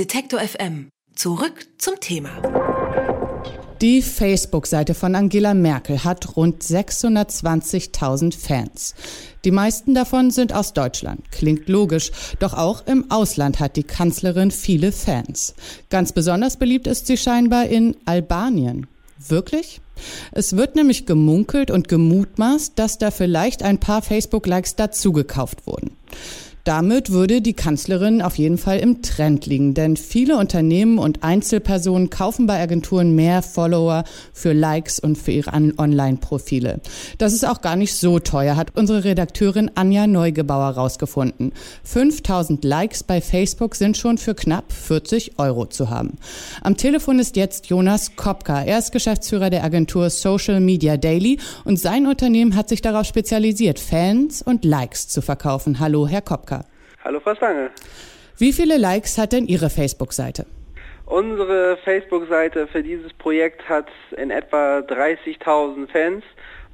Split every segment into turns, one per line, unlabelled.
Detektor FM. Zurück zum Thema.
Die Facebook-Seite von Angela Merkel hat rund 620.000 Fans. Die meisten davon sind aus Deutschland. Klingt logisch, doch auch im Ausland hat die Kanzlerin viele Fans. Ganz besonders beliebt ist sie scheinbar in Albanien. Wirklich? Es wird nämlich gemunkelt und gemutmaßt, dass da vielleicht ein paar Facebook-Likes dazugekauft wurden. Damit würde die Kanzlerin auf jeden Fall im Trend liegen, denn viele Unternehmen und Einzelpersonen kaufen bei Agenturen mehr Follower für Likes und für ihre Online-Profile. Das ist auch gar nicht so teuer, hat unsere Redakteurin Anja Neugebauer rausgefunden. 5000 Likes bei Facebook sind schon für knapp 40 Euro zu haben. Am Telefon ist jetzt Jonas Kopka. Er ist Geschäftsführer der Agentur Social Media Daily und sein Unternehmen hat sich darauf spezialisiert, Fans und Likes zu verkaufen. Hallo, Herr Kopka.
Hallo Frau Stange.
Wie viele Likes hat denn Ihre Facebook-Seite?
Unsere Facebook-Seite für dieses Projekt hat in etwa 30.000 Fans,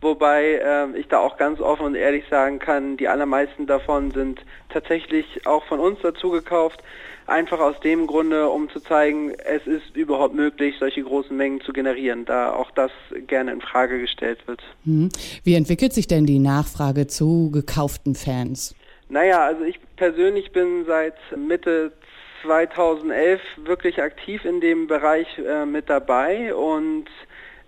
wobei äh, ich da auch ganz offen und ehrlich sagen kann, die allermeisten davon sind tatsächlich auch von uns dazu gekauft. Einfach aus dem Grunde, um zu zeigen, es ist überhaupt möglich, solche großen Mengen zu generieren, da auch das gerne in Frage gestellt wird.
Hm. Wie entwickelt sich denn die Nachfrage zu gekauften Fans?
Naja, also ich persönlich bin seit Mitte 2011 wirklich aktiv in dem Bereich äh, mit dabei und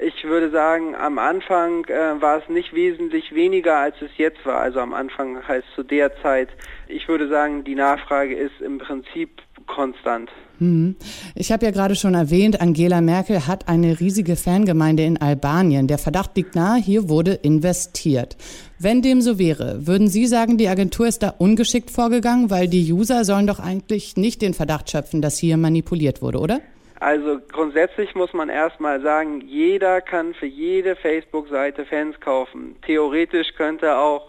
ich würde sagen, am Anfang äh, war es nicht wesentlich weniger, als es jetzt war. Also am Anfang heißt zu der Zeit. Ich würde sagen, die Nachfrage ist im Prinzip konstant.
Hm. Ich habe ja gerade schon erwähnt, Angela Merkel hat eine riesige Fangemeinde in Albanien. Der Verdacht liegt nahe, hier wurde investiert. Wenn dem so wäre, würden Sie sagen, die Agentur ist da ungeschickt vorgegangen, weil die User sollen doch eigentlich nicht den Verdacht schöpfen, dass hier manipuliert wurde, oder?
Also grundsätzlich muss man erstmal sagen, jeder kann für jede Facebook-Seite Fans kaufen. Theoretisch könnte auch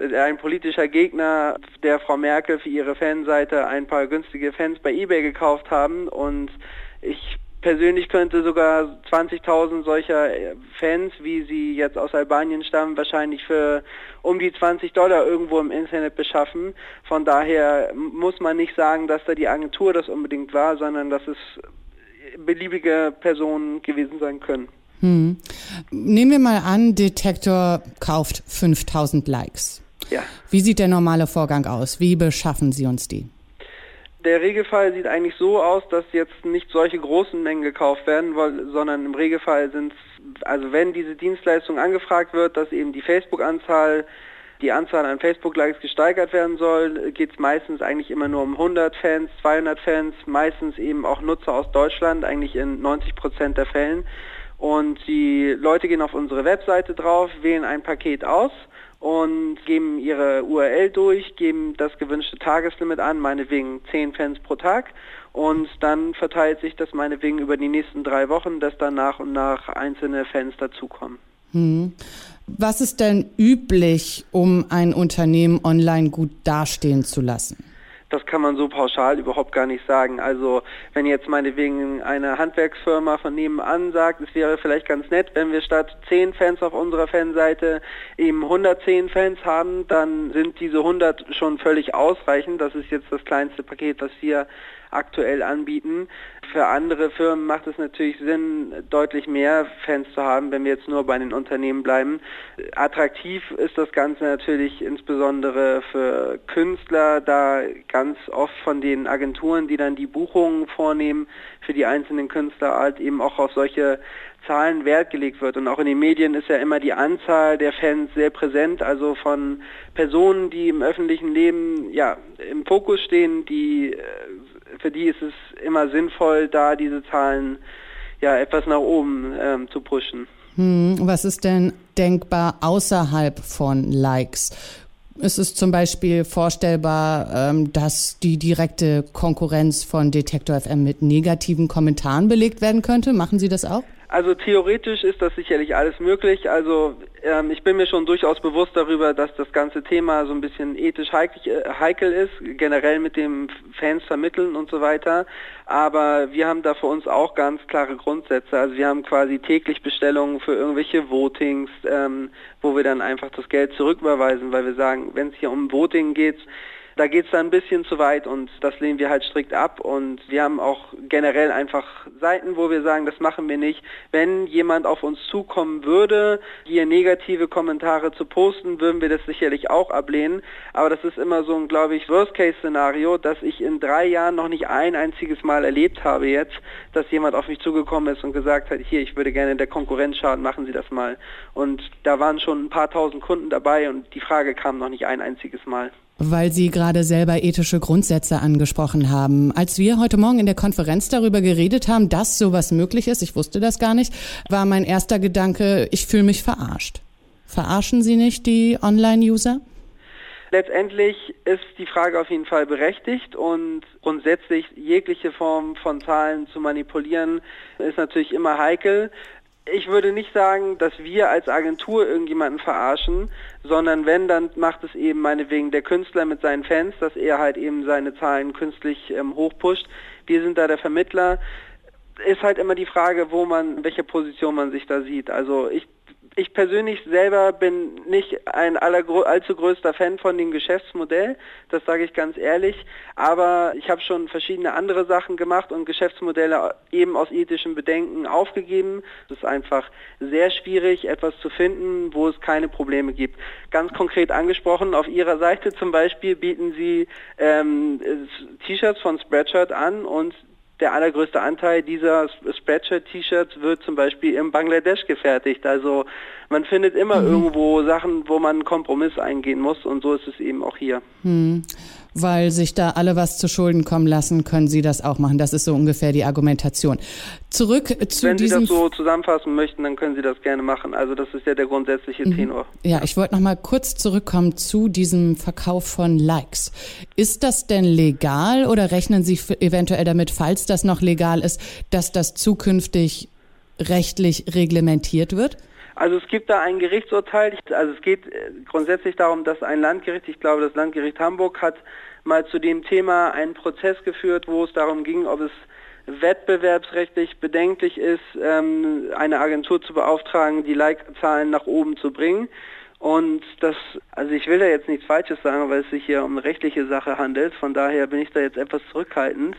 ein politischer Gegner der Frau Merkel für ihre Fanseite ein paar günstige Fans bei eBay gekauft haben und ich persönlich könnte sogar 20.000 solcher Fans, wie sie jetzt aus Albanien stammen, wahrscheinlich für um die 20 Dollar irgendwo im Internet beschaffen. Von daher muss man nicht sagen, dass da die Agentur das unbedingt war, sondern dass es beliebige Personen gewesen sein können.
Hm. Nehmen wir mal an, Detektor kauft 5000 Likes.
Ja.
Wie sieht der normale Vorgang aus? Wie beschaffen Sie uns die?
Der Regelfall sieht eigentlich so aus, dass jetzt nicht solche großen Mengen gekauft werden, sondern im Regelfall sind es, also wenn diese Dienstleistung angefragt wird, dass eben die Facebook-Anzahl, die Anzahl an Facebook-Likes gesteigert werden soll, geht es meistens eigentlich immer nur um 100 Fans, 200 Fans, meistens eben auch Nutzer aus Deutschland, eigentlich in 90 Prozent der Fällen. Und die Leute gehen auf unsere Webseite drauf, wählen ein Paket aus und geben ihre URL durch, geben das gewünschte Tageslimit an, meinetwegen 10 Fans pro Tag und dann verteilt sich das meinetwegen über die nächsten drei Wochen, dass dann nach und nach einzelne Fans dazukommen.
Hm. Was ist denn üblich, um ein Unternehmen online gut dastehen zu lassen?
Das kann man so pauschal überhaupt gar nicht sagen. Also wenn jetzt meinetwegen eine Handwerksfirma von nebenan sagt, es wäre vielleicht ganz nett, wenn wir statt 10 Fans auf unserer Fanseite eben 110 Fans haben, dann sind diese 100 schon völlig ausreichend. Das ist jetzt das kleinste Paket, was wir aktuell anbieten. Für andere Firmen macht es natürlich Sinn, deutlich mehr Fans zu haben, wenn wir jetzt nur bei den Unternehmen bleiben. Attraktiv ist das Ganze natürlich insbesondere für Künstler, da ganz oft von den Agenturen, die dann die Buchungen vornehmen, für die einzelnen Künstler halt eben auch auf solche Zahlen Wert gelegt wird. Und auch in den Medien ist ja immer die Anzahl der Fans sehr präsent, also von Personen, die im öffentlichen Leben ja im Fokus stehen, die äh, für die ist es immer sinnvoll, da diese Zahlen ja etwas nach oben ähm, zu pushen.
Hm, was ist denn denkbar außerhalb von Likes? Ist es zum Beispiel vorstellbar, ähm, dass die direkte Konkurrenz von Detektor FM mit negativen Kommentaren belegt werden könnte? Machen Sie das auch?
Also theoretisch ist das sicherlich alles möglich. Also ähm, ich bin mir schon durchaus bewusst darüber, dass das ganze Thema so ein bisschen ethisch heikel, äh, heikel ist, generell mit dem Fans vermitteln und so weiter. Aber wir haben da für uns auch ganz klare Grundsätze. Also wir haben quasi täglich Bestellungen für irgendwelche Votings, ähm, wo wir dann einfach das Geld zurücküberweisen, weil wir sagen, wenn es hier um Voting geht, da geht es dann ein bisschen zu weit und das lehnen wir halt strikt ab und wir haben auch generell einfach Seiten, wo wir sagen, das machen wir nicht. Wenn jemand auf uns zukommen würde, hier negative Kommentare zu posten, würden wir das sicherlich auch ablehnen, aber das ist immer so ein, glaube ich, Worst-Case-Szenario, dass ich in drei Jahren noch nicht ein einziges Mal erlebt habe jetzt, dass jemand auf mich zugekommen ist und gesagt hat, hier, ich würde gerne der Konkurrenz schaden, machen Sie das mal. Und da waren schon ein paar tausend Kunden dabei und die Frage kam noch nicht ein einziges Mal
weil Sie gerade selber ethische Grundsätze angesprochen haben. Als wir heute Morgen in der Konferenz darüber geredet haben, dass sowas möglich ist, ich wusste das gar nicht, war mein erster Gedanke, ich fühle mich verarscht. Verarschen Sie nicht die Online-User?
Letztendlich ist die Frage auf jeden Fall berechtigt und grundsätzlich jegliche Form von Zahlen zu manipulieren ist natürlich immer heikel ich würde nicht sagen, dass wir als Agentur irgendjemanden verarschen, sondern wenn, dann macht es eben meinetwegen der Künstler mit seinen Fans, dass er halt eben seine Zahlen künstlich ähm, hochpusht. Wir sind da der Vermittler. Ist halt immer die Frage, wo man, in welcher Position man sich da sieht. Also ich ich persönlich selber bin nicht ein allzu größter Fan von dem Geschäftsmodell, das sage ich ganz ehrlich, aber ich habe schon verschiedene andere Sachen gemacht und Geschäftsmodelle eben aus ethischen Bedenken aufgegeben. Es ist einfach sehr schwierig, etwas zu finden, wo es keine Probleme gibt. Ganz konkret angesprochen, auf Ihrer Seite zum Beispiel bieten Sie ähm, T-Shirts von Spreadshirt an und der allergrößte Anteil dieser Spreadshirt-T-Shirts wird zum Beispiel im Bangladesch gefertigt. Also man findet immer mhm. irgendwo Sachen, wo man einen Kompromiss eingehen muss und so ist es eben auch hier.
Mhm weil sich da alle was zu Schulden kommen lassen, können Sie das auch machen. Das ist so ungefähr die Argumentation. Zurück zu
Wenn
Sie
das so zusammenfassen möchten, dann können Sie das gerne machen. Also das ist ja der grundsätzliche mhm. Tenor.
Ja, ich wollte noch mal kurz zurückkommen zu diesem Verkauf von Likes. Ist das denn legal oder rechnen Sie eventuell damit, falls das noch legal ist, dass das zukünftig rechtlich reglementiert wird?
Also es gibt da ein Gerichtsurteil. Also es geht äh, grundsätzlich darum, dass ein Landgericht, ich glaube das Landgericht Hamburg hat mal zu dem Thema einen Prozess geführt, wo es darum ging, ob es wettbewerbsrechtlich bedenklich ist, ähm, eine Agentur zu beauftragen, die Like-Zahlen nach oben zu bringen. Und das, also ich will da jetzt nichts Falsches sagen, weil es sich hier um eine rechtliche Sache handelt. Von daher bin ich da jetzt etwas zurückhaltend.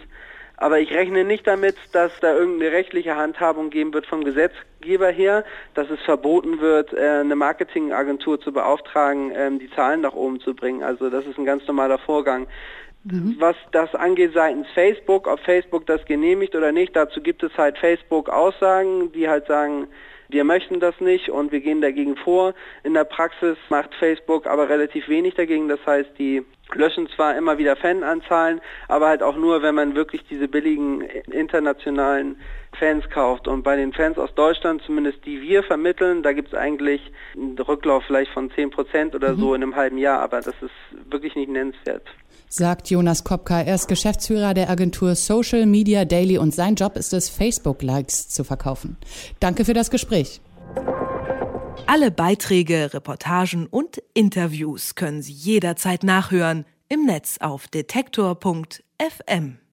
Aber ich rechne nicht damit, dass da irgendeine rechtliche Handhabung geben wird vom Gesetzgeber her, dass es verboten wird, äh, eine Marketingagentur zu beauftragen, ähm, die Zahlen nach oben zu bringen. Also das ist ein ganz normaler Vorgang. Mhm. Was das angeht seitens Facebook, ob Facebook das genehmigt oder nicht, dazu gibt es halt Facebook-Aussagen, die halt sagen, wir möchten das nicht und wir gehen dagegen vor. In der Praxis macht Facebook aber relativ wenig dagegen. Das heißt, die löschen zwar immer wieder Fananzahlen, aber halt auch nur, wenn man wirklich diese billigen internationalen Fans kauft. Und bei den Fans aus Deutschland, zumindest die wir vermitteln, da gibt es eigentlich einen Rücklauf vielleicht von 10 Prozent oder mhm. so in einem halben Jahr, aber das ist wirklich nicht nennenswert
sagt Jonas Kopka. Er ist Geschäftsführer der Agentur Social Media Daily und sein Job ist es, Facebook-Likes zu verkaufen. Danke für das Gespräch.
Alle Beiträge, Reportagen und Interviews können Sie jederzeit nachhören im Netz auf detektor.fm.